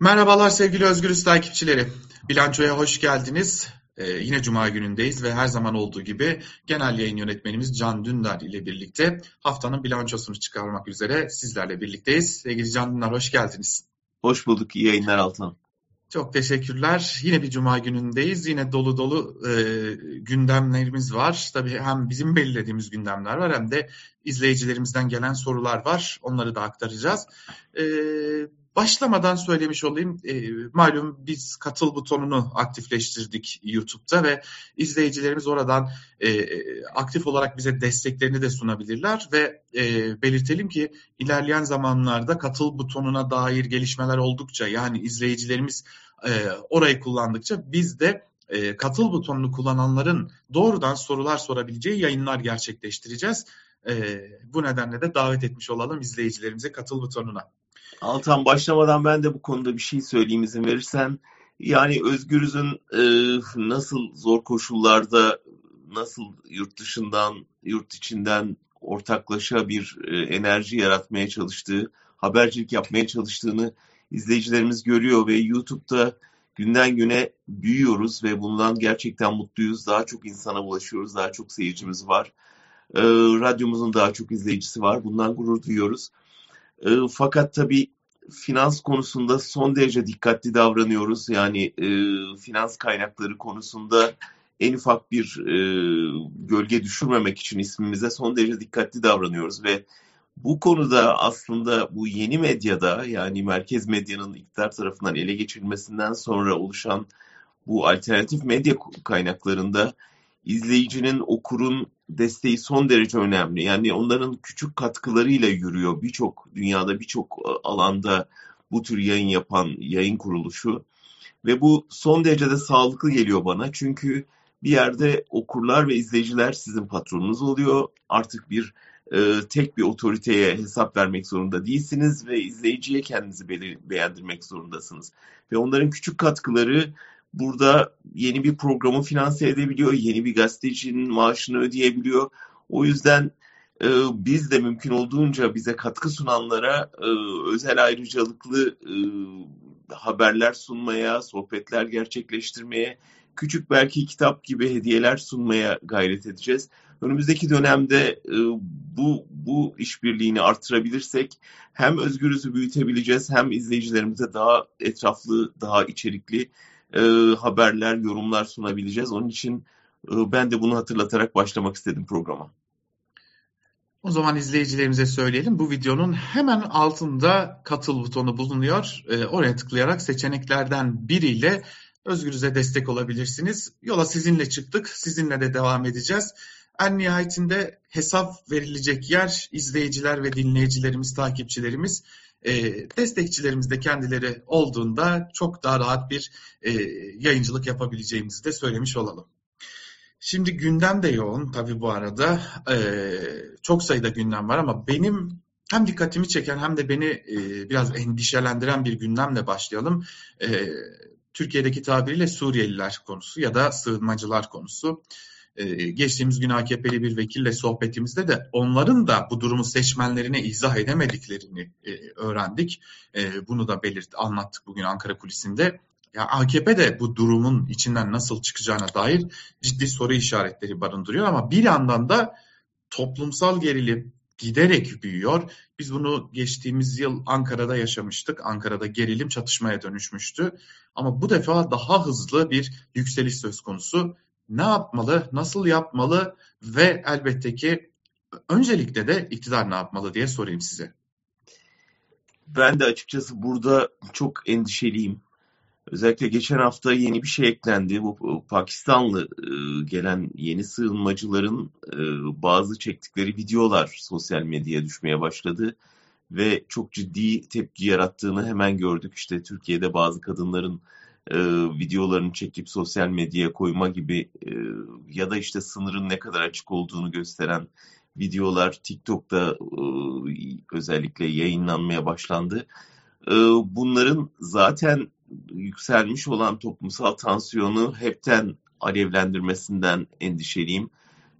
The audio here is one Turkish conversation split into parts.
Merhabalar sevgili Özgürüz takipçileri. Bilançoya hoş geldiniz. Ee, yine Cuma günündeyiz ve her zaman olduğu gibi genel yayın yönetmenimiz Can Dündar ile birlikte haftanın bilançosunu çıkarmak üzere sizlerle birlikteyiz. Sevgili Can Dündar hoş geldiniz. Hoş bulduk. İyi yayınlar Altan. Çok teşekkürler. Yine bir cuma günündeyiz. Yine dolu dolu e, gündemlerimiz var. Tabii hem bizim belirlediğimiz gündemler var hem de izleyicilerimizden gelen sorular var. Onları da aktaracağız. E, Başlamadan söylemiş olayım, e, malum biz katıl butonunu aktifleştirdik YouTube'da ve izleyicilerimiz oradan e, aktif olarak bize desteklerini de sunabilirler ve e, belirtelim ki ilerleyen zamanlarda katıl butonuna dair gelişmeler oldukça yani izleyicilerimiz e, orayı kullandıkça biz de e, katıl butonunu kullananların doğrudan sorular sorabileceği yayınlar gerçekleştireceğiz. E, bu nedenle de davet etmiş olalım izleyicilerimize katıl butonuna. Altan başlamadan ben de bu konuda bir şey söyleyeyim izin verirsen. Yani Özgürüz'ün e, nasıl zor koşullarda nasıl yurt dışından, yurt içinden ortaklaşa bir e, enerji yaratmaya çalıştığı, habercilik yapmaya çalıştığını izleyicilerimiz görüyor ve YouTube'da günden güne büyüyoruz ve bundan gerçekten mutluyuz. Daha çok insana ulaşıyoruz, daha çok seyircimiz var. E, radyomuzun daha çok izleyicisi var. Bundan gurur duyuyoruz. E, fakat tabii finans konusunda son derece dikkatli davranıyoruz. Yani e, finans kaynakları konusunda en ufak bir e, gölge düşürmemek için ismimize son derece dikkatli davranıyoruz ve bu konuda aslında bu yeni medyada yani merkez medyanın iktidar tarafından ele geçirilmesinden sonra oluşan bu alternatif medya kaynaklarında izleyicinin, okurun desteği son derece önemli. Yani onların küçük katkılarıyla yürüyor birçok dünyada birçok e, alanda bu tür yayın yapan yayın kuruluşu. Ve bu son derece de sağlıklı geliyor bana. Çünkü bir yerde okurlar ve izleyiciler sizin patronunuz oluyor. Artık bir e, tek bir otoriteye hesap vermek zorunda değilsiniz ve izleyiciye kendinizi beğendirmek zorundasınız. Ve onların küçük katkıları burada yeni bir programı finanse edebiliyor, yeni bir gazetecinin maaşını ödeyebiliyor. O yüzden e, biz de mümkün olduğunca bize katkı sunanlara e, özel ayrıcalıklı e, haberler sunmaya, sohbetler gerçekleştirmeye, küçük belki kitap gibi hediyeler sunmaya gayret edeceğiz. Önümüzdeki dönemde e, bu bu işbirliğini artırabilirsek hem özgürüzü büyütebileceğiz hem izleyicilerimize daha etraflı, daha içerikli e, haberler, yorumlar sunabileceğiz. Onun için e, ben de bunu hatırlatarak başlamak istedim programa. O zaman izleyicilerimize söyleyelim. Bu videonun hemen altında katıl butonu bulunuyor. E, oraya tıklayarak seçeneklerden biriyle Özgürüz'e destek olabilirsiniz. Yola sizinle çıktık. Sizinle de devam edeceğiz. En nihayetinde hesap verilecek yer izleyiciler ve dinleyicilerimiz, takipçilerimiz e, destekçilerimiz de kendileri olduğunda çok daha rahat bir e, yayıncılık yapabileceğimizi de söylemiş olalım. Şimdi gündem de yoğun tabii bu arada. E, çok sayıda gündem var ama benim hem dikkatimi çeken hem de beni e, biraz endişelendiren bir gündemle başlayalım. E, Türkiye'deki tabiriyle Suriyeliler konusu ya da sığınmacılar konusu. Ee, geçtiğimiz gün AKP'li bir vekille sohbetimizde de onların da bu durumu seçmenlerine izah edemediklerini e, öğrendik. E, bunu da belirt anlattık bugün Ankara kulisinde. Ya AKP de bu durumun içinden nasıl çıkacağına dair ciddi soru işaretleri barındırıyor ama bir yandan da toplumsal gerilim giderek büyüyor. Biz bunu geçtiğimiz yıl Ankara'da yaşamıştık. Ankara'da gerilim çatışmaya dönüşmüştü. Ama bu defa daha hızlı bir yükseliş söz konusu ne yapmalı, nasıl yapmalı ve elbette ki öncelikle de iktidar ne yapmalı diye sorayım size. Ben de açıkçası burada çok endişeliyim. Özellikle geçen hafta yeni bir şey eklendi. Bu Pakistanlı e, gelen yeni sığınmacıların e, bazı çektikleri videolar sosyal medyaya düşmeye başladı ve çok ciddi tepki yarattığını hemen gördük. İşte Türkiye'de bazı kadınların e, videolarını çekip sosyal medyaya koyma gibi e, ya da işte sınırın ne kadar açık olduğunu gösteren videolar TikTok'ta e, özellikle yayınlanmaya başlandı. E, bunların zaten yükselmiş olan toplumsal tansiyonu hepten alevlendirmesinden endişeliyim.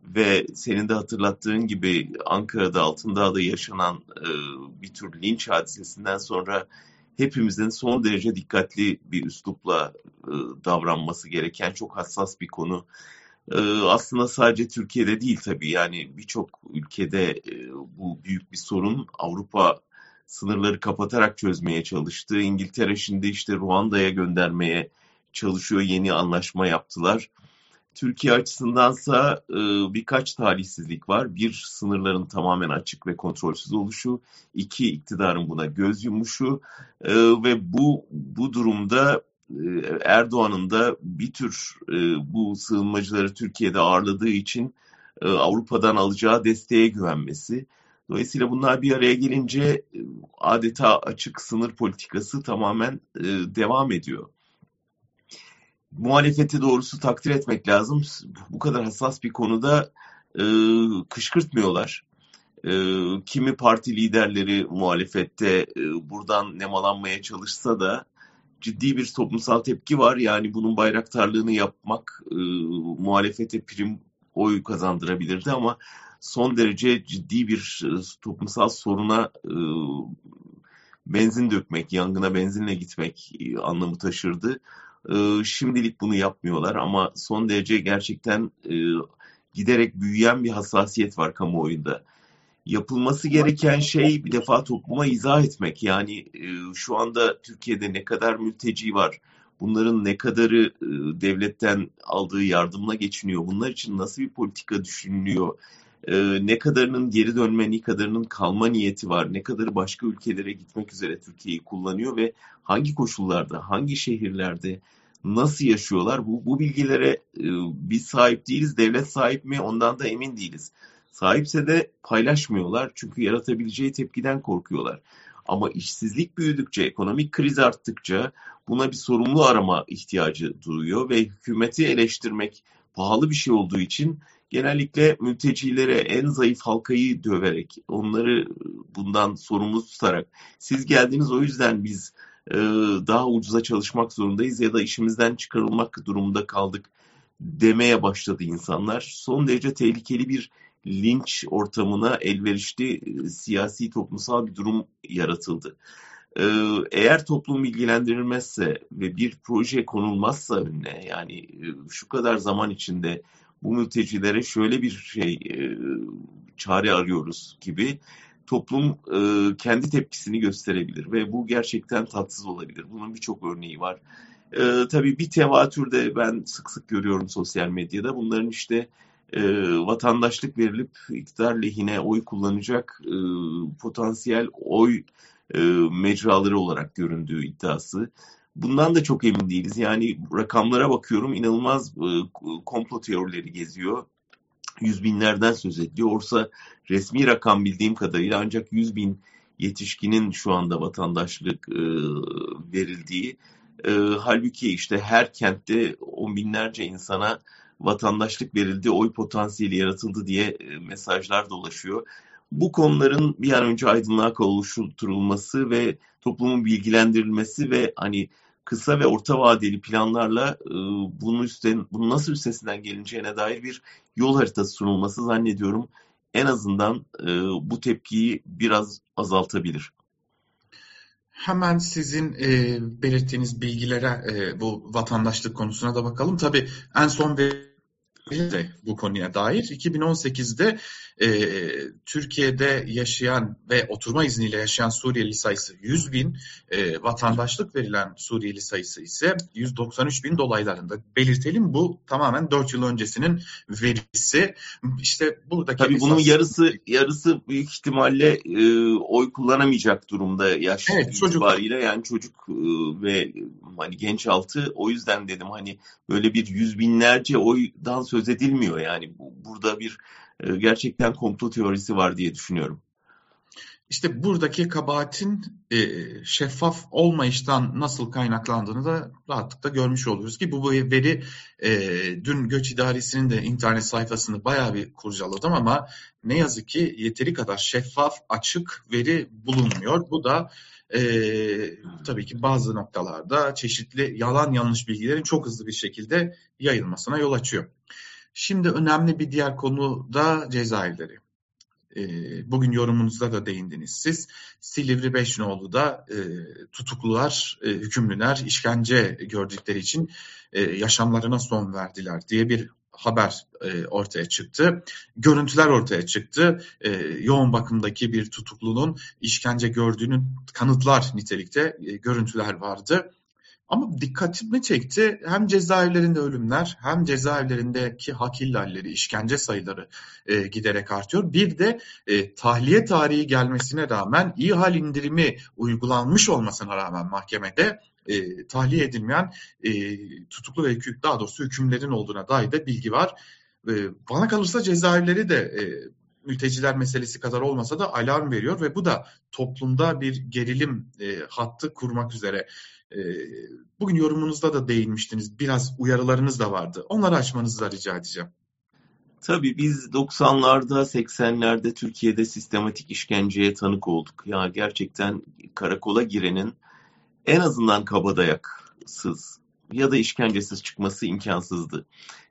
Ve senin de hatırlattığın gibi Ankara'da Altındağ'da yaşanan e, bir tür linç hadisesinden sonra hepimizin son derece dikkatli bir üslupla e, davranması gereken çok hassas bir konu. E, aslında sadece Türkiye'de değil tabii yani birçok ülkede e, bu büyük bir sorun. Avrupa sınırları kapatarak çözmeye çalıştı. İngiltere şimdi işte Ruanda'ya göndermeye çalışıyor. Yeni anlaşma yaptılar. Türkiye açısındansa e, birkaç talihsizlik var. Bir, sınırların tamamen açık ve kontrolsüz oluşu. İki, iktidarın buna göz yumuşu. E, ve bu bu durumda e, Erdoğan'ın da bir tür e, bu sığınmacıları Türkiye'de ağırladığı için e, Avrupa'dan alacağı desteğe güvenmesi. Dolayısıyla bunlar bir araya gelince adeta açık sınır politikası tamamen devam ediyor muhalefeti doğrusu takdir etmek lazım. Bu kadar hassas bir konuda e, kışkırtmıyorlar. E, kimi parti liderleri muhalefette e, buradan nemalanmaya çalışsa da ciddi bir toplumsal tepki var. Yani bunun bayraktarlığını yapmak e, muhalefete prim oy kazandırabilirdi ama son derece ciddi bir e, toplumsal soruna e, benzin dökmek, yangına benzinle gitmek e, anlamı taşırdı. Ee, şimdilik bunu yapmıyorlar ama son derece gerçekten e, giderek büyüyen bir hassasiyet var kamuoyunda. Yapılması gereken şey bir defa topluma izah etmek. Yani e, şu anda Türkiye'de ne kadar mülteci var, bunların ne kadarı e, devletten aldığı yardımla geçiniyor, bunlar için nasıl bir politika düşünülüyor, ne kadarının geri dönme, ne kadarının kalma niyeti var, ne kadarı başka ülkelere gitmek üzere Türkiye'yi kullanıyor ve hangi koşullarda, hangi şehirlerde, nasıl yaşıyorlar? Bu, bu bilgilere e, biz sahip değiliz. Devlet sahip mi? Ondan da emin değiliz. Sahipse de paylaşmıyorlar. Çünkü yaratabileceği tepkiden korkuyorlar. Ama işsizlik büyüdükçe, ekonomik kriz arttıkça buna bir sorumlu arama ihtiyacı duyuyor ve hükümeti eleştirmek pahalı bir şey olduğu için genellikle mültecilere en zayıf halkayı döverek, onları bundan sorumlu tutarak siz geldiniz o yüzden biz e, daha ucuza çalışmak zorundayız ya da işimizden çıkarılmak durumunda kaldık demeye başladı insanlar. Son derece tehlikeli bir linç ortamına elverişli e, siyasi toplumsal bir durum yaratıldı. E, eğer toplum bilgilendirilmezse ve bir proje konulmazsa önüne yani şu kadar zaman içinde bu mültecilere şöyle bir şey çare arıyoruz gibi toplum e, kendi tepkisini gösterebilir ve bu gerçekten tatsız olabilir. Bunun birçok örneği var. E, tabii bir tevatürde ben sık sık görüyorum sosyal medyada bunların işte e, vatandaşlık verilip iktidar lehine oy kullanacak e, potansiyel oy e, mecraları olarak göründüğü iddiası. Bundan da çok emin değiliz. Yani rakamlara bakıyorum inanılmaz e, komplo teorileri geziyor yüz binlerden söz ediliyor. Orsa resmi rakam bildiğim kadarıyla ancak yüz bin yetişkinin şu anda vatandaşlık e, verildiği. E, halbuki işte her kentte on binlerce insana vatandaşlık verildi, oy potansiyeli yaratıldı diye mesajlar dolaşıyor. Bu konuların bir an önce aydınlığa kavuşturulması ve toplumun bilgilendirilmesi ve hani kısa ve orta vadeli planlarla e, bunun üstten, bunun nasıl üstesinden gelineceğine dair bir yol haritası sunulması zannediyorum en azından e, bu tepkiyi biraz azaltabilir. Hemen sizin e, belirttiğiniz bilgilere e, bu vatandaşlık konusuna da bakalım. Tabii en son de bu konuya dair 2018'de e, Türkiye'de yaşayan ve oturma izniyle yaşayan Suriyeli sayısı 100 bin, e, vatandaşlık verilen Suriyeli sayısı ise 193 bin dolaylarında. Belirtelim bu tamamen 4 yıl öncesinin verisi. İşte buradaki Tabii bunun yarısı yarısı büyük ihtimalle e, oy kullanamayacak durumda yaş evet, itibariyle çocuk. yani çocuk e, ve hani genç altı o yüzden dedim hani böyle bir yüz binlerce oydan söz edilmiyor yani bu, burada bir e, gerçekten komplo teorisi var diye düşünüyorum. İşte buradaki kabahatin e, şeffaf olmayıştan nasıl kaynaklandığını da rahatlıkla görmüş oluyoruz ki bu veri e, dün Göç İdaresi'nin de internet sayfasını bayağı bir kurcaladım ama ne yazık ki yeteri kadar şeffaf, açık veri bulunmuyor. Bu da e, tabii ki bazı noktalarda çeşitli yalan yanlış bilgilerin çok hızlı bir şekilde yayılmasına yol açıyor. Şimdi önemli bir diğer konu da cezaevleri. bugün yorumunuzda da değindiniz siz. Silivri Beşnoğlu'da e, tutuklular, e, hükümlüler işkence gördükleri için e, yaşamlarına son verdiler diye bir haber e, ortaya çıktı. Görüntüler ortaya çıktı. E, yoğun bakımdaki bir tutuklunun işkence gördüğünün kanıtlar nitelikte e, görüntüler vardı. Ama dikkatimi çekti hem cezaevlerinde ölümler hem cezaevlerindeki hak ihlalleri, işkence sayıları e, giderek artıyor. Bir de e, tahliye tarihi gelmesine rağmen hal indirimi uygulanmış olmasına rağmen mahkemede e, tahliye edilmeyen e, tutuklu ve hüküm, daha doğrusu hükümlerin olduğuna dair de bilgi var. E, bana kalırsa cezaevleri de e, mülteciler meselesi kadar olmasa da alarm veriyor ve bu da toplumda bir gerilim e, hattı kurmak üzere. E, bugün yorumunuzda da değinmiştiniz. Biraz uyarılarınız da vardı. Onları açmanızı da rica edeceğim. Tabii biz 90'larda, 80'lerde Türkiye'de sistematik işkenceye tanık olduk. Ya gerçekten karakola girenin en azından kabadayaksız ya da işkencesiz çıkması imkansızdı.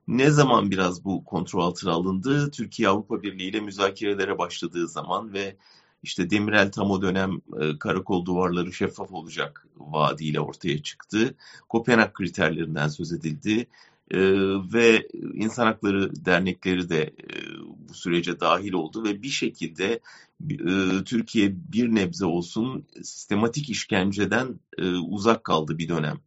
Ne zaman biraz bu kontrol altına alındı? Türkiye Avrupa Birliği ile müzakerelere başladığı zaman ve işte Demirel tam o dönem e, karakol duvarları şeffaf olacak vaadiyle ortaya çıktı. Kopenhag kriterlerinden söz edildi. E, ve insan hakları dernekleri de e, bu sürece dahil oldu ve bir şekilde e, Türkiye bir nebze olsun sistematik işkenceden e, uzak kaldı bir dönem.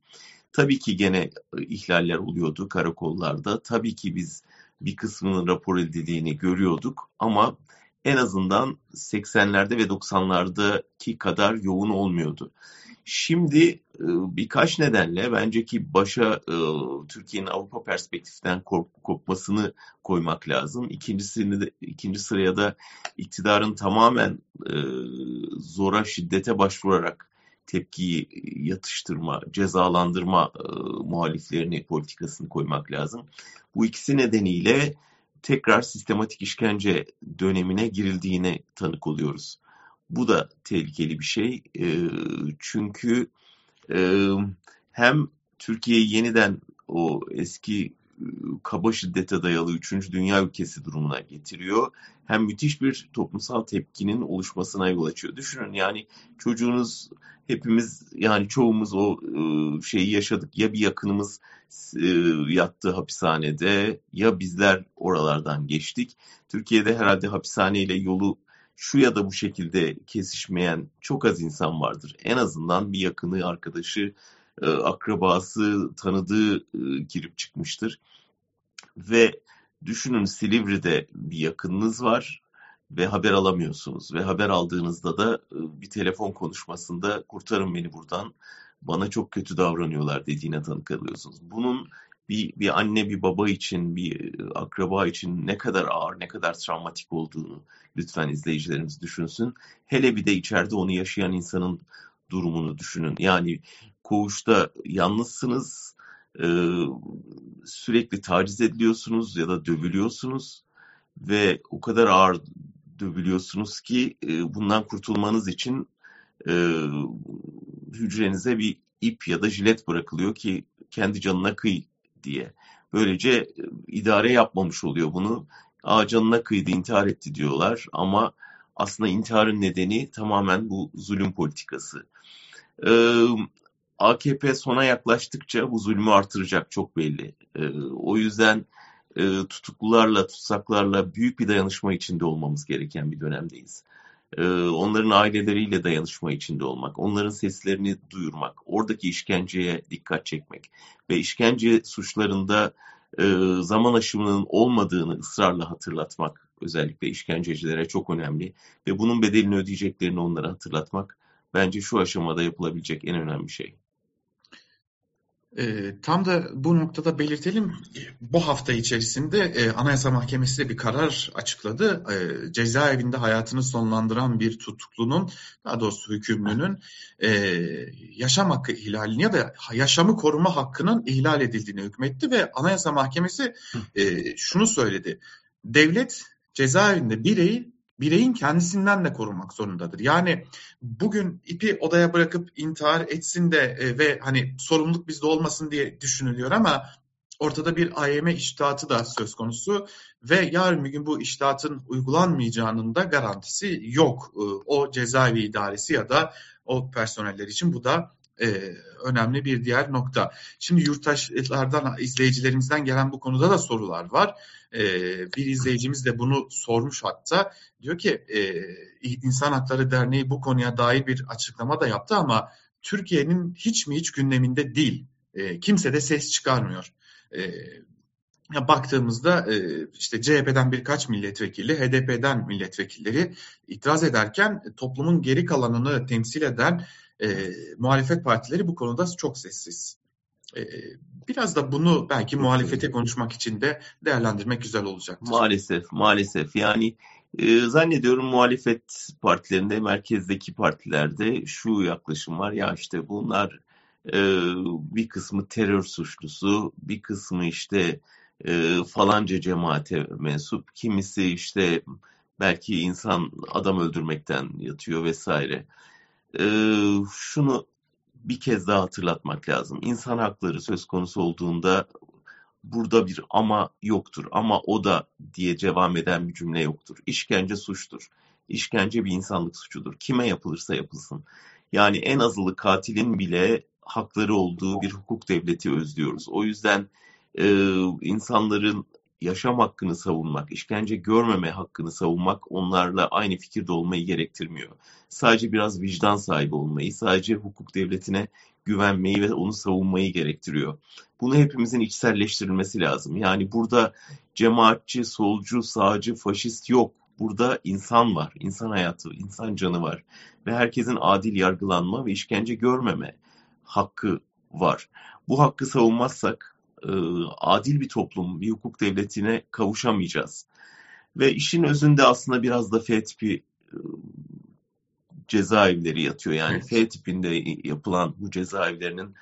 Tabii ki gene ihlaller oluyordu karakollarda. Tabii ki biz bir kısmının rapor edildiğini görüyorduk ama en azından 80'lerde ve 90'lardaki kadar yoğun olmuyordu. Şimdi birkaç nedenle bence ki başa Türkiye'nin Avrupa perspektiften kork kopmasını koymak lazım. İkincisini de, ikinci sıraya da iktidarın tamamen zora, şiddete başvurarak tepkiyi yatıştırma, cezalandırma muhaliflerini politikasını koymak lazım. Bu ikisi nedeniyle tekrar sistematik işkence dönemine girildiğine tanık oluyoruz. Bu da tehlikeli bir şey. E, çünkü e, hem Türkiye'yi yeniden o eski kaba şiddete dayalı 3. dünya ülkesi durumuna getiriyor. Hem müthiş bir toplumsal tepkinin oluşmasına yol açıyor. Düşünün yani çocuğunuz hepimiz yani çoğumuz o şeyi yaşadık. Ya bir yakınımız yattı hapishanede ya bizler oralardan geçtik. Türkiye'de herhalde hapishaneyle yolu şu ya da bu şekilde kesişmeyen çok az insan vardır. En azından bir yakını, arkadaşı, e, akrabası, tanıdığı e, girip çıkmıştır. Ve düşünün Silivri'de bir yakınınız var ve haber alamıyorsunuz. Ve haber aldığınızda da e, bir telefon konuşmasında kurtarın beni buradan, bana çok kötü davranıyorlar dediğine tanık alıyorsunuz. Bunun bir, bir anne bir baba için bir akraba için ne kadar ağır ne kadar travmatik olduğunu lütfen izleyicilerimiz düşünsün. Hele bir de içeride onu yaşayan insanın durumunu düşünün. Yani koğuşta yalnızsınız e, sürekli taciz ediliyorsunuz ya da dövülüyorsunuz ve o kadar ağır dövülüyorsunuz ki e, bundan kurtulmanız için e, hücrenize bir ip ya da jilet bırakılıyor ki kendi canına kıy diye. Böylece e, idare yapmamış oluyor bunu. Aa canına kıydı intihar etti diyorlar ama aslında intiharın nedeni tamamen bu zulüm politikası. AKP sona yaklaştıkça bu zulmü artıracak çok belli. O yüzden tutuklularla, tutsaklarla büyük bir dayanışma içinde olmamız gereken bir dönemdeyiz. Onların aileleriyle dayanışma içinde olmak, onların seslerini duyurmak, oradaki işkenceye dikkat çekmek ve işkence suçlarında zaman aşımının olmadığını ısrarla hatırlatmak özellikle işkencecilere çok önemli ve bunun bedelini ödeyeceklerini onlara hatırlatmak bence şu aşamada yapılabilecek en önemli şey. E, tam da bu noktada belirtelim. Bu hafta içerisinde e, Anayasa Mahkemesi de bir karar açıkladı. E, cezaevinde hayatını sonlandıran bir tutuklunun, daha doğrusu hükümlünün e, yaşam hakkı ihlalini ya da yaşamı koruma hakkının ihlal edildiğini hükmetti ve Anayasa Mahkemesi e, şunu söyledi. Devlet cezaevinde bireyi bireyin kendisinden de korunmak zorundadır. Yani bugün ipi odaya bırakıp intihar etsin de e, ve hani sorumluluk bizde olmasın diye düşünülüyor ama ortada bir AYM iştahatı da söz konusu ve yarın bir gün bu iştahatın uygulanmayacağının da garantisi yok. E, o cezaevi idaresi ya da o personeller için bu da e, önemli bir diğer nokta. Şimdi yurttaşlardan, izleyicilerimizden gelen bu konuda da sorular var. E, bir izleyicimiz de bunu sormuş hatta. Diyor ki e, İnsan Hakları Derneği bu konuya dair bir açıklama da yaptı ama Türkiye'nin hiç mi hiç gündeminde değil. E, kimse de ses çıkarmıyor. E, ya baktığımızda e, işte CHP'den birkaç milletvekili, HDP'den milletvekilleri itiraz ederken toplumun geri kalanını temsil eden e, muhalefet partileri bu konuda çok sessiz. E, biraz da bunu belki muhalefete konuşmak için de değerlendirmek güzel olacaktır. Maalesef, maalesef. Yani e, zannediyorum muhalefet partilerinde, merkezdeki partilerde şu yaklaşım var. Ya işte bunlar e, bir kısmı terör suçlusu, bir kısmı işte e, falanca cemaate mensup, kimisi işte belki insan adam öldürmekten yatıyor vesaire e, şunu bir kez daha hatırlatmak lazım. İnsan hakları söz konusu olduğunda burada bir ama yoktur. Ama o da diye devam eden bir cümle yoktur. İşkence suçtur. İşkence bir insanlık suçudur. Kime yapılırsa yapılsın. Yani en azılı katilin bile hakları olduğu bir hukuk devleti özlüyoruz. O yüzden e, insanların yaşam hakkını savunmak, işkence görmeme hakkını savunmak onlarla aynı fikirde olmayı gerektirmiyor. Sadece biraz vicdan sahibi olmayı, sadece hukuk devletine güvenmeyi ve onu savunmayı gerektiriyor. Bunu hepimizin içselleştirilmesi lazım. Yani burada cemaatçi, solcu, sağcı, faşist yok. Burada insan var, insan hayatı, insan canı var. Ve herkesin adil yargılanma ve işkence görmeme hakkı var. Bu hakkı savunmazsak e, adil bir toplum, bir hukuk devletine kavuşamayacağız. Ve işin özünde aslında biraz da F tipi e, cezaevleri yatıyor. Yani evet. F tipinde yapılan bu cezaevlerinin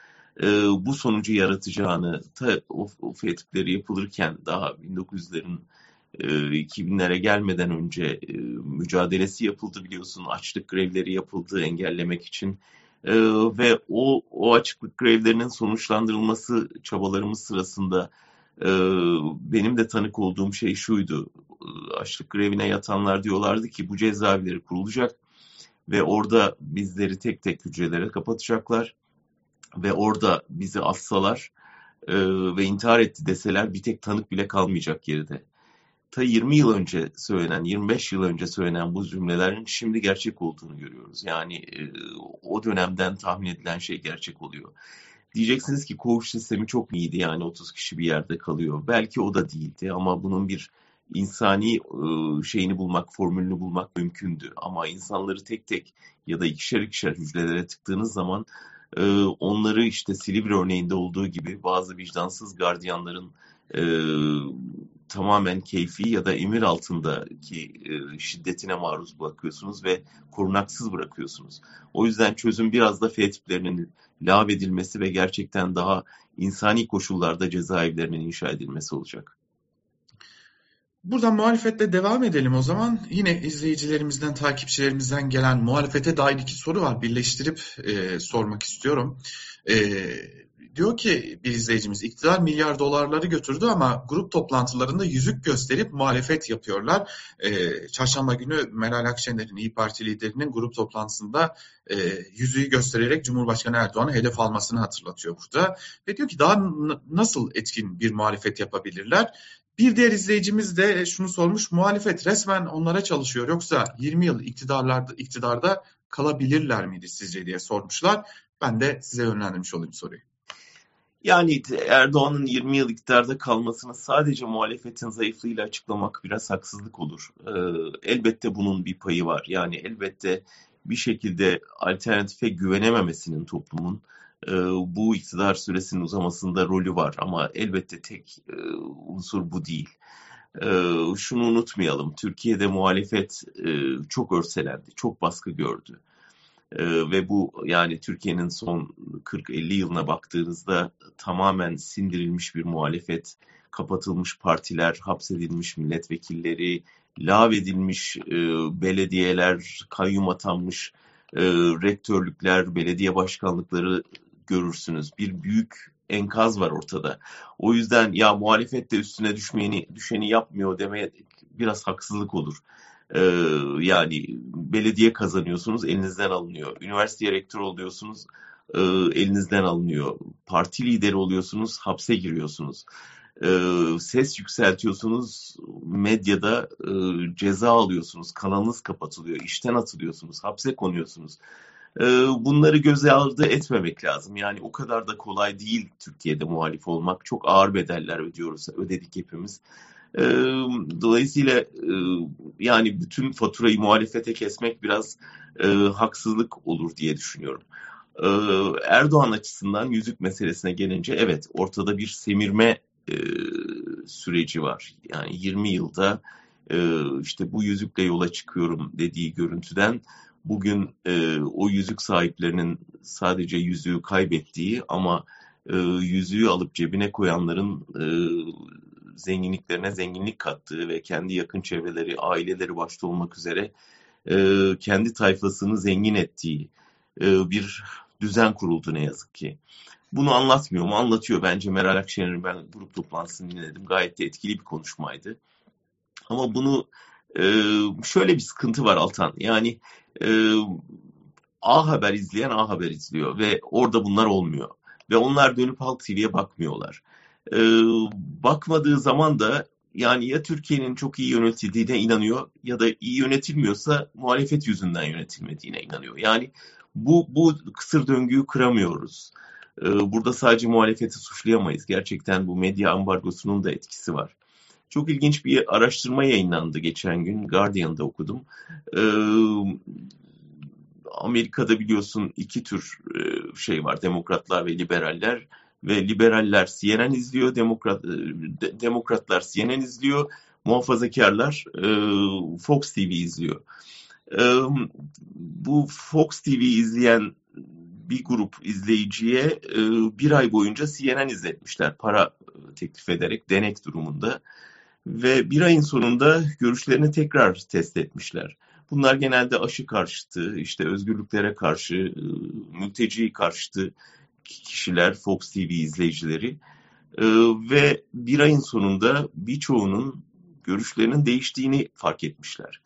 e, bu sonucu yaratacağını ta, o, o F tipleri yapılırken daha 1900'lerin e, 2000'lere gelmeden önce mücadelesi yapıldı biliyorsun. Açlık grevleri yapıldı engellemek için e, ve o, o açıklık grevlerinin sonuçlandırılması çabalarımız sırasında e, benim de tanık olduğum şey şuydu. Açlık grevine yatanlar diyorlardı ki bu cezaevleri kurulacak ve orada bizleri tek tek hücrelere kapatacaklar ve orada bizi assalar e, ve intihar etti deseler bir tek tanık bile kalmayacak geride ta 20 yıl önce söylenen, 25 yıl önce söylenen bu cümlelerin şimdi gerçek olduğunu görüyoruz. Yani e, o dönemden tahmin edilen şey gerçek oluyor. Diyeceksiniz ki koğuş sistemi çok iyiydi yani 30 kişi bir yerde kalıyor. Belki o da değildi ama bunun bir insani e, şeyini bulmak, formülünü bulmak mümkündü. Ama insanları tek tek ya da ikişer ikişer hücrelere tıktığınız zaman e, onları işte Silivri örneğinde olduğu gibi bazı vicdansız gardiyanların tamamen keyfi ya da emir altındaki e, şiddetine maruz bırakıyorsunuz ve korunaksız bırakıyorsunuz. O yüzden çözüm biraz da F tiplerinin lağvedilmesi ve gerçekten daha insani koşullarda cezaevlerinin inşa edilmesi olacak. Buradan muhalefetle devam edelim o zaman. Yine izleyicilerimizden, takipçilerimizden gelen muhalefete dair iki soru var. Birleştirip e, sormak istiyorum. E, Diyor ki bir izleyicimiz iktidar milyar dolarları götürdü ama grup toplantılarında yüzük gösterip muhalefet yapıyorlar. Ee, çarşamba günü Meral Akşener'in İyi Parti liderinin grup toplantısında e, yüzüğü göstererek Cumhurbaşkanı Erdoğan'ı hedef almasını hatırlatıyor burada. Ve diyor ki daha nasıl etkin bir muhalefet yapabilirler? Bir diğer izleyicimiz de şunu sormuş. Muhalefet resmen onlara çalışıyor. Yoksa 20 yıl iktidarlarda, iktidarda kalabilirler miydi sizce diye sormuşlar. Ben de size yönlendirmiş olayım soruyu. Yani Erdoğan'ın 20 yıl iktidarda kalmasını sadece muhalefetin zayıflığıyla açıklamak biraz haksızlık olur. Ee, elbette bunun bir payı var. Yani elbette bir şekilde alternatife güvenememesinin toplumun e, bu iktidar süresinin uzamasında rolü var. Ama elbette tek e, unsur bu değil. E, şunu unutmayalım. Türkiye'de muhalefet çok örselendi, çok baskı gördü. Ee, ve bu yani Türkiye'nin son 40-50 yılına baktığınızda tamamen sindirilmiş bir muhalefet, kapatılmış partiler, hapsedilmiş milletvekilleri, lağvedilmiş e, belediyeler, kayyum atanmış e, rektörlükler, belediye başkanlıkları görürsünüz. Bir büyük enkaz var ortada. O yüzden ya muhalefet de üstüne düşmeyeni, düşeni yapmıyor demeye biraz haksızlık olur. Ee, yani belediye kazanıyorsunuz elinizden alınıyor. Üniversiteye rektör oluyorsunuz e, elinizden alınıyor. Parti lideri oluyorsunuz hapse giriyorsunuz. E, ses yükseltiyorsunuz medyada e, ceza alıyorsunuz. Kanalınız kapatılıyor. işten atılıyorsunuz. Hapse konuyorsunuz. E, bunları göze ardı etmemek lazım. Yani o kadar da kolay değil Türkiye'de muhalif olmak. Çok ağır bedeller ödüyoruz. Ödedik hepimiz. E, dolayısıyla e, yani bütün faturayı muhalefete kesmek biraz e, haksızlık olur diye düşünüyorum. E, Erdoğan açısından yüzük meselesine gelince evet ortada bir semirme e, süreci var. Yani 20 yılda e, işte bu yüzükle yola çıkıyorum dediği görüntüden bugün e, o yüzük sahiplerinin sadece yüzüğü kaybettiği ama e, yüzüğü alıp cebine koyanların e, zenginliklerine zenginlik kattığı ve kendi yakın çevreleri, aileleri başta olmak üzere e, kendi tayfasını zengin ettiği e, bir düzen kuruldu ne yazık ki. Bunu anlatmıyor mu? Anlatıyor. Bence Meral Akşener'in ben grup toplantısını dinledim. Gayet de etkili bir konuşmaydı. Ama bunu e, şöyle bir sıkıntı var Altan. Yani e, A Haber izleyen A Haber izliyor ve orada bunlar olmuyor. Ve onlar dönüp Halk TV'ye bakmıyorlar. E, bakmadığı zaman da yani ya Türkiye'nin çok iyi yönetildiğine inanıyor ya da iyi yönetilmiyorsa muhalefet yüzünden yönetilmediğine inanıyor. Yani bu, bu kısır döngüyü kıramıyoruz. Ee, burada sadece muhalefeti suçlayamayız. Gerçekten bu medya ambargosunun da etkisi var. Çok ilginç bir araştırma yayınlandı geçen gün. Guardian'da okudum. Ee, Amerika'da biliyorsun iki tür e, şey var. Demokratlar ve liberaller. Ve liberaller CNN izliyor, demokrat, e, demokratlar CNN izliyor, muhafazakarlar e, Fox TV izliyor. Bu Fox TV izleyen bir grup izleyiciye e, bir ay boyunca CNN izletmişler para e, teklif ederek denek durumunda. Ve bir ayın sonunda görüşlerini tekrar test etmişler. Bunlar genelde aşı karşıtı, işte özgürlüklere karşı, e, mülteci karşıtı kişiler, Fox TV izleyicileri. Ve bir ayın sonunda birçoğunun görüşlerinin değiştiğini fark etmişler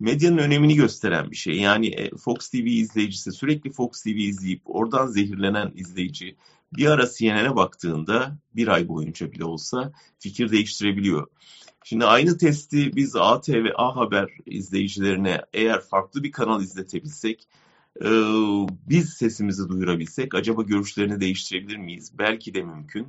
medyanın önemini gösteren bir şey. Yani e, Fox TV izleyicisi sürekli Fox TV izleyip oradan zehirlenen izleyici bir ara CNN'e baktığında bir ay boyunca bile olsa fikir değiştirebiliyor. Şimdi aynı testi biz ATV, A Haber izleyicilerine eğer farklı bir kanal izletebilsek, e, biz sesimizi duyurabilsek acaba görüşlerini değiştirebilir miyiz? Belki de mümkün.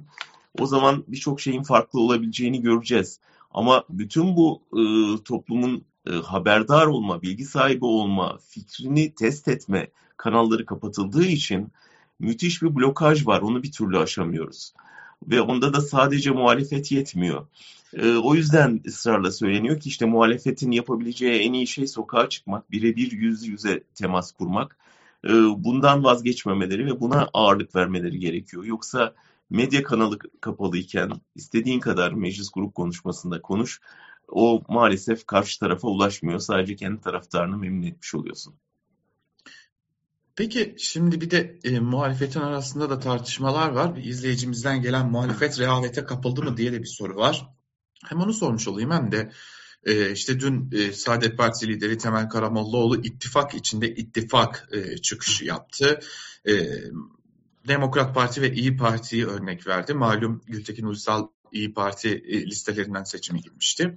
O zaman birçok şeyin farklı olabileceğini göreceğiz. Ama bütün bu e, toplumun e, haberdar olma, bilgi sahibi olma, fikrini test etme kanalları kapatıldığı için müthiş bir blokaj var. Onu bir türlü aşamıyoruz. Ve onda da sadece muhalefet yetmiyor. E, o yüzden ısrarla söyleniyor ki işte muhalefetin yapabileceği en iyi şey sokağa çıkmak, birebir yüz yüze temas kurmak. E, bundan vazgeçmemeleri ve buna ağırlık vermeleri gerekiyor. Yoksa medya kanalı kapalıyken istediğin kadar meclis grup konuşmasında konuş o maalesef karşı tarafa ulaşmıyor. Sadece kendi taraftarını memnun etmiş oluyorsun. Peki şimdi bir de e, muhalefetin arasında da tartışmalar var. Bir izleyicimizden gelen muhalefet rehavete kapıldı mı diye de bir soru var. Hem onu sormuş olayım hem de e, işte dün e, Saadet Partisi lideri Temel Karamollaoğlu ittifak içinde ittifak e, çıkışı yaptı. E, Demokrat Parti ve İyi Parti'yi örnek verdi. Malum Gültekin Uysal İyi Parti e, listelerinden seçime girmişti.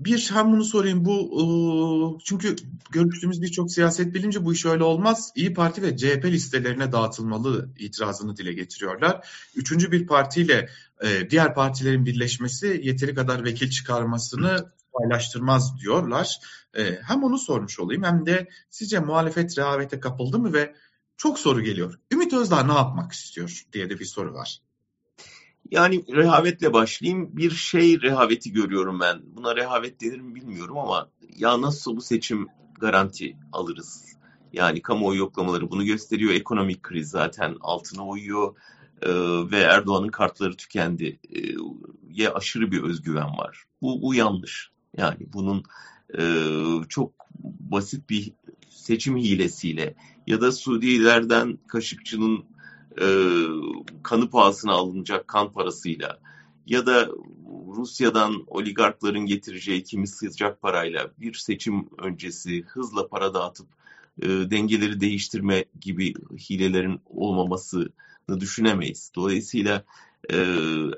Bir hem bunu sorayım bu çünkü görüştüğümüz birçok siyaset bilimci bu iş öyle olmaz. İyi Parti ve CHP listelerine dağıtılmalı itirazını dile getiriyorlar. Üçüncü bir partiyle diğer partilerin birleşmesi yeteri kadar vekil çıkarmasını paylaştırmaz diyorlar. Hem onu sormuş olayım hem de sizce muhalefet rehavete kapıldı mı ve çok soru geliyor. Ümit Özdağ ne yapmak istiyor diye de bir soru var. Yani rehavetle başlayayım. Bir şey rehaveti görüyorum ben. Buna rehavet denir mi bilmiyorum ama ya nasıl bu seçim garanti alırız? Yani kamuoyu yoklamaları bunu gösteriyor. Ekonomik kriz zaten altına uyuyor ee, ve Erdoğan'ın kartları tükendi. Ee, ya aşırı bir özgüven var. Bu, bu yanlış. Yani bunun e, çok basit bir seçim hilesiyle ya da Suudilerden Kaşıkçı'nın e, kanı pahasına alınacak kan parasıyla ya da Rusya'dan oligarkların getireceği kimi sıcak parayla bir seçim öncesi hızla para dağıtıp e, dengeleri değiştirme gibi hilelerin olmamasını düşünemeyiz. Dolayısıyla e,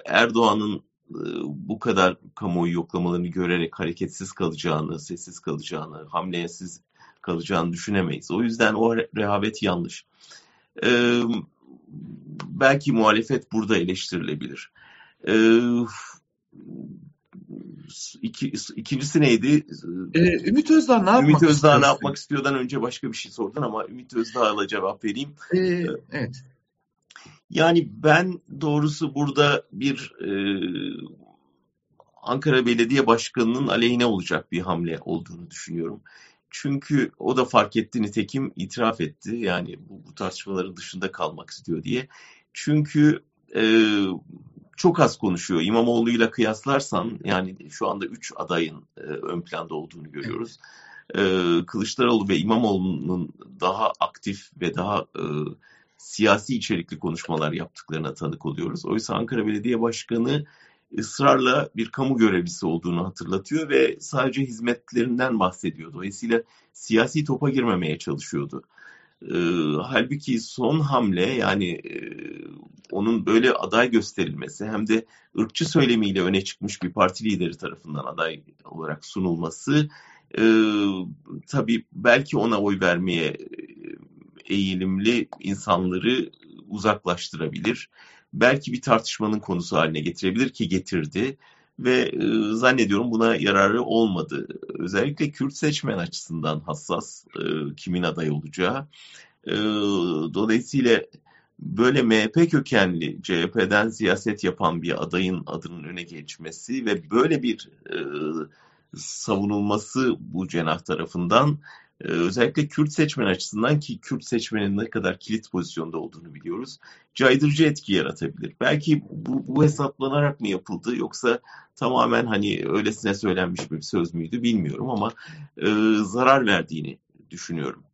Erdoğan'ın e, bu kadar kamuoyu yoklamalarını görerek hareketsiz kalacağını, sessiz kalacağını, hamleyesiz kalacağını düşünemeyiz. O yüzden o rehavet yanlış. E, belki muhalefet burada eleştirilebilir. E, iki, ikincisi neydi? Ee, Ümit Özdağ ne yapmak Ümit Özdağ ne yapmak istiyordan önce başka bir şey sordun ama Ümit Özdağ'la cevap vereyim. Ee, evet. Yani ben doğrusu burada bir e, Ankara Belediye Başkanı'nın aleyhine olacak bir hamle olduğunu düşünüyorum. Çünkü o da fark etti nitekim itiraf etti. Yani bu, bu tartışmaların dışında kalmak istiyor diye. Çünkü e, çok az konuşuyor. İmamoğlu'yla kıyaslarsan yani şu anda 3 adayın e, ön planda olduğunu görüyoruz. E, Kılıçdaroğlu ve İmamoğlu'nun daha aktif ve daha e, siyasi içerikli konuşmalar yaptıklarına tanık oluyoruz. Oysa Ankara Belediye Başkanı ısrarla bir kamu görevlisi olduğunu hatırlatıyor ve sadece hizmetlerinden bahsediyor. Dolayısıyla siyasi topa girmemeye çalışıyordu. E, halbuki son hamle yani e, onun böyle aday gösterilmesi hem de ırkçı söylemiyle öne çıkmış bir parti lideri tarafından aday olarak sunulması e, tabii belki ona oy vermeye eğilimli insanları uzaklaştırabilir. Belki bir tartışmanın konusu haline getirebilir ki getirdi ve e, zannediyorum buna yararı olmadı. Özellikle Kürt seçmen açısından hassas e, kimin aday olacağı. E, dolayısıyla böyle MHP kökenli CHP'den siyaset yapan bir adayın adının öne geçmesi ve böyle bir e, savunulması bu cenah tarafından özellikle Kürt seçmen açısından ki Kürt seçmenin ne kadar kilit pozisyonda olduğunu biliyoruz. Caydırıcı etki yaratabilir. Belki bu, bu hesaplanarak mı yapıldı yoksa tamamen hani öylesine söylenmiş bir söz müydü bilmiyorum ama e, zarar verdiğini düşünüyorum.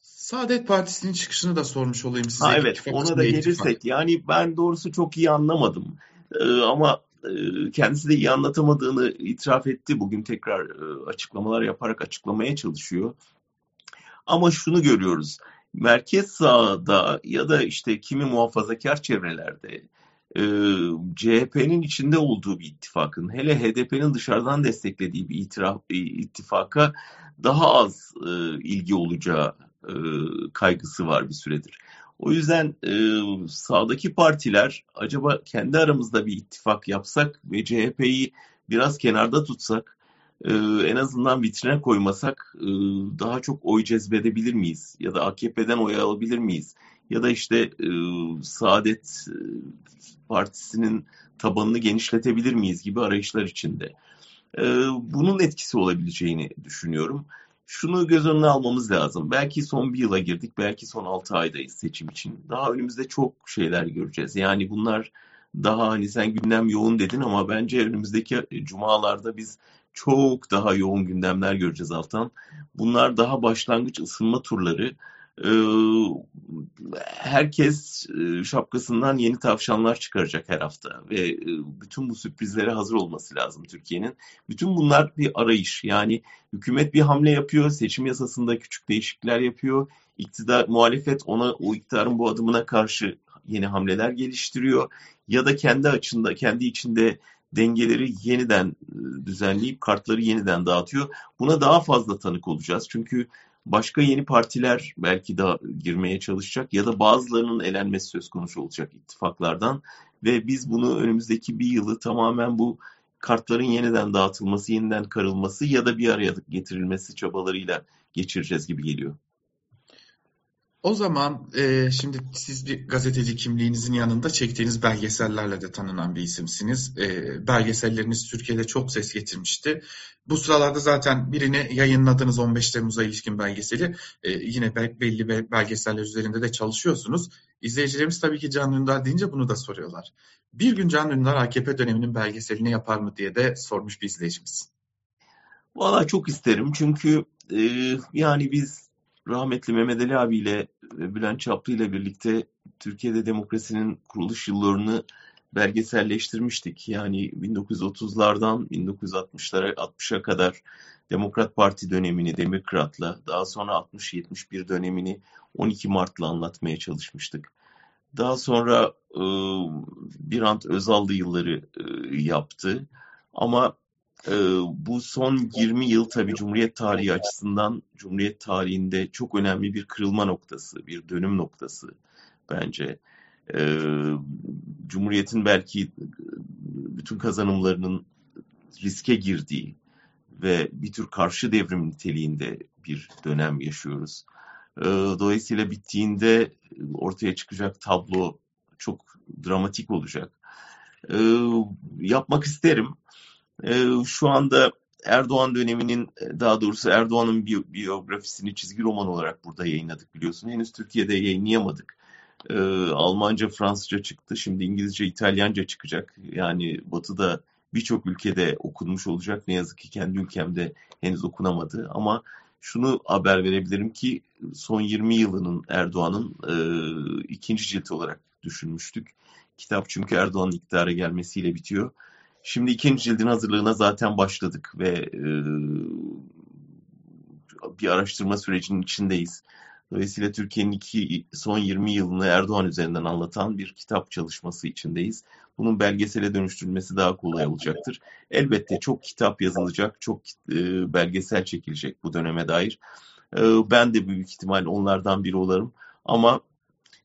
Saadet Partisi'nin çıkışını da sormuş olayım size. Ha, evet ona da gelirsek yani ben doğrusu çok iyi anlamadım. Ee, ama kendisi de iyi anlatamadığını itiraf etti. Bugün tekrar e, açıklamalar yaparak açıklamaya çalışıyor. Ama şunu görüyoruz. Merkez sağda ya da işte kimi muhafazakar çevrelerde e, CHP'nin içinde olduğu bir ittifakın, hele HDP'nin dışarıdan desteklediği bir itiraf, ittifaka daha az ilgi olacağı kaygısı var bir süredir. O yüzden e, sağdaki partiler acaba kendi aramızda bir ittifak yapsak ve CHP'yi biraz kenarda tutsak, e, en azından vitrine koymasak e, daha çok oy cezbedebilir miyiz? Ya da AKP'den oy alabilir miyiz? Ya da işte e, Saadet e, Partisi'nin tabanını genişletebilir miyiz gibi arayışlar içinde. E, bunun etkisi olabileceğini düşünüyorum şunu göz önüne almamız lazım. Belki son bir yıla girdik, belki son altı aydayız seçim için. Daha önümüzde çok şeyler göreceğiz. Yani bunlar daha hani sen gündem yoğun dedin ama bence önümüzdeki cumalarda biz çok daha yoğun gündemler göreceğiz Altan. Bunlar daha başlangıç ısınma turları herkes şapkasından yeni tavşanlar çıkaracak her hafta ve bütün bu sürprizlere hazır olması lazım Türkiye'nin. Bütün bunlar bir arayış. Yani hükümet bir hamle yapıyor, seçim yasasında küçük değişiklikler yapıyor. İktidar, muhalefet ona o iktidarın bu adımına karşı yeni hamleler geliştiriyor ya da kendi açında, kendi içinde dengeleri yeniden düzenleyip kartları yeniden dağıtıyor. Buna daha fazla tanık olacağız. Çünkü başka yeni partiler belki de girmeye çalışacak ya da bazılarının elenmesi söz konusu olacak ittifaklardan ve biz bunu önümüzdeki bir yılı tamamen bu kartların yeniden dağıtılması, yeniden karılması ya da bir araya getirilmesi çabalarıyla geçireceğiz gibi geliyor. O zaman e, şimdi siz bir gazeteci kimliğinizin yanında çektiğiniz belgesellerle de tanınan bir isimsiniz. E, belgeselleriniz Türkiye'de çok ses getirmişti. Bu sıralarda zaten birini yayınladınız 15 Temmuz'a ilişkin belgeseli. E, yine be, belli be, belgeseller üzerinde de çalışıyorsunuz. İzleyicilerimiz tabii ki Can Dündar deyince bunu da soruyorlar. Bir gün Can Dündar AKP döneminin belgeselini yapar mı diye de sormuş bir izleyicimiz. Valla çok isterim çünkü e, yani biz rahmetli Mehmet Ali abiyle Bülent Çaplı ile birlikte Türkiye'de demokrasinin kuruluş yıllarını belgeselleştirmiştik. Yani 1930'lardan 1960'lara 60'a kadar Demokrat Parti dönemini Demokrat'la, daha sonra 60-71 dönemini 12 Mart'la anlatmaya çalışmıştık. Daha sonra e, Birant Özal'lı yılları e, yaptı. Ama e, bu son 20 yıl tabii Cumhuriyet tarihi açısından Cumhuriyet tarihinde çok önemli bir kırılma noktası, bir dönüm noktası bence. E, Cumhuriyet'in belki bütün kazanımlarının riske girdiği ve bir tür karşı devrim niteliğinde bir dönem yaşıyoruz. E, dolayısıyla bittiğinde ortaya çıkacak tablo çok dramatik olacak. E, yapmak isterim ee, şu anda Erdoğan döneminin daha doğrusu Erdoğan'ın bi biyografisini çizgi roman olarak burada yayınladık biliyorsun. Henüz Türkiye'de yayınlayamadık. Ee, Almanca, Fransızca çıktı. Şimdi İngilizce, İtalyanca çıkacak. Yani Batı'da birçok ülkede okunmuş olacak. Ne yazık ki kendi ülkemde henüz okunamadı. Ama şunu haber verebilirim ki son 20 yılının Erdoğan'ın e, ikinci cilt olarak düşünmüştük. Kitap çünkü Erdoğan'ın iktidara gelmesiyle bitiyor. Şimdi ikinci cildin hazırlığına zaten başladık ve e, bir araştırma sürecinin içindeyiz. Dolayısıyla Türkiye'nin iki, son 20 yılını Erdoğan üzerinden anlatan bir kitap çalışması içindeyiz. Bunun belgesele dönüştürülmesi daha kolay olacaktır. Elbette çok kitap yazılacak, çok e, belgesel çekilecek bu döneme dair. E, ben de büyük ihtimal onlardan biri olarım. Ama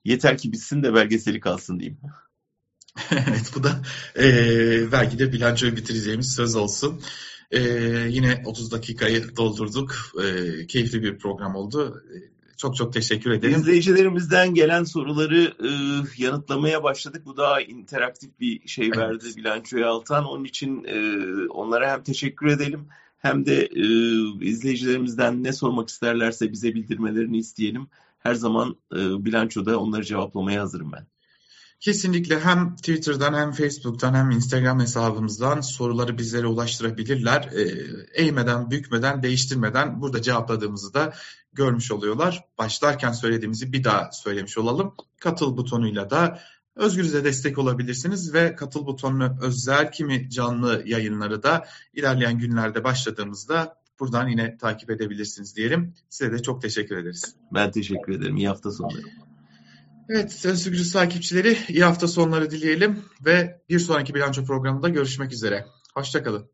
yeter ki bitsin de belgeseli kalsın diyeyim. evet bu da e, belki de bilançoyu bitireceğimiz söz olsun. E, yine 30 dakikayı doldurduk. E, keyifli bir program oldu. Çok çok teşekkür ederim. İzleyicilerimizden gelen soruları e, yanıtlamaya başladık. Bu daha interaktif bir şey evet. verdi bilançoya Altan. Onun için e, onlara hem teşekkür edelim hem de e, izleyicilerimizden ne sormak isterlerse bize bildirmelerini isteyelim. Her zaman e, bilançoda onları cevaplamaya hazırım ben. Kesinlikle hem Twitter'dan hem Facebook'tan hem Instagram hesabımızdan soruları bizlere ulaştırabilirler. E, eğmeden, bükmeden, değiştirmeden burada cevapladığımızı da görmüş oluyorlar. Başlarken söylediğimizi bir daha söylemiş olalım. Katıl butonuyla da Özgürüz'e destek olabilirsiniz ve katıl butonunu özel kimi canlı yayınları da ilerleyen günlerde başladığımızda buradan yine takip edebilirsiniz diyelim. Size de çok teşekkür ederiz. Ben teşekkür ederim. İyi hafta sonları. Evet, Özgürüz takipçileri iyi hafta sonları dileyelim ve bir sonraki bilanço programında görüşmek üzere. Hoşçakalın.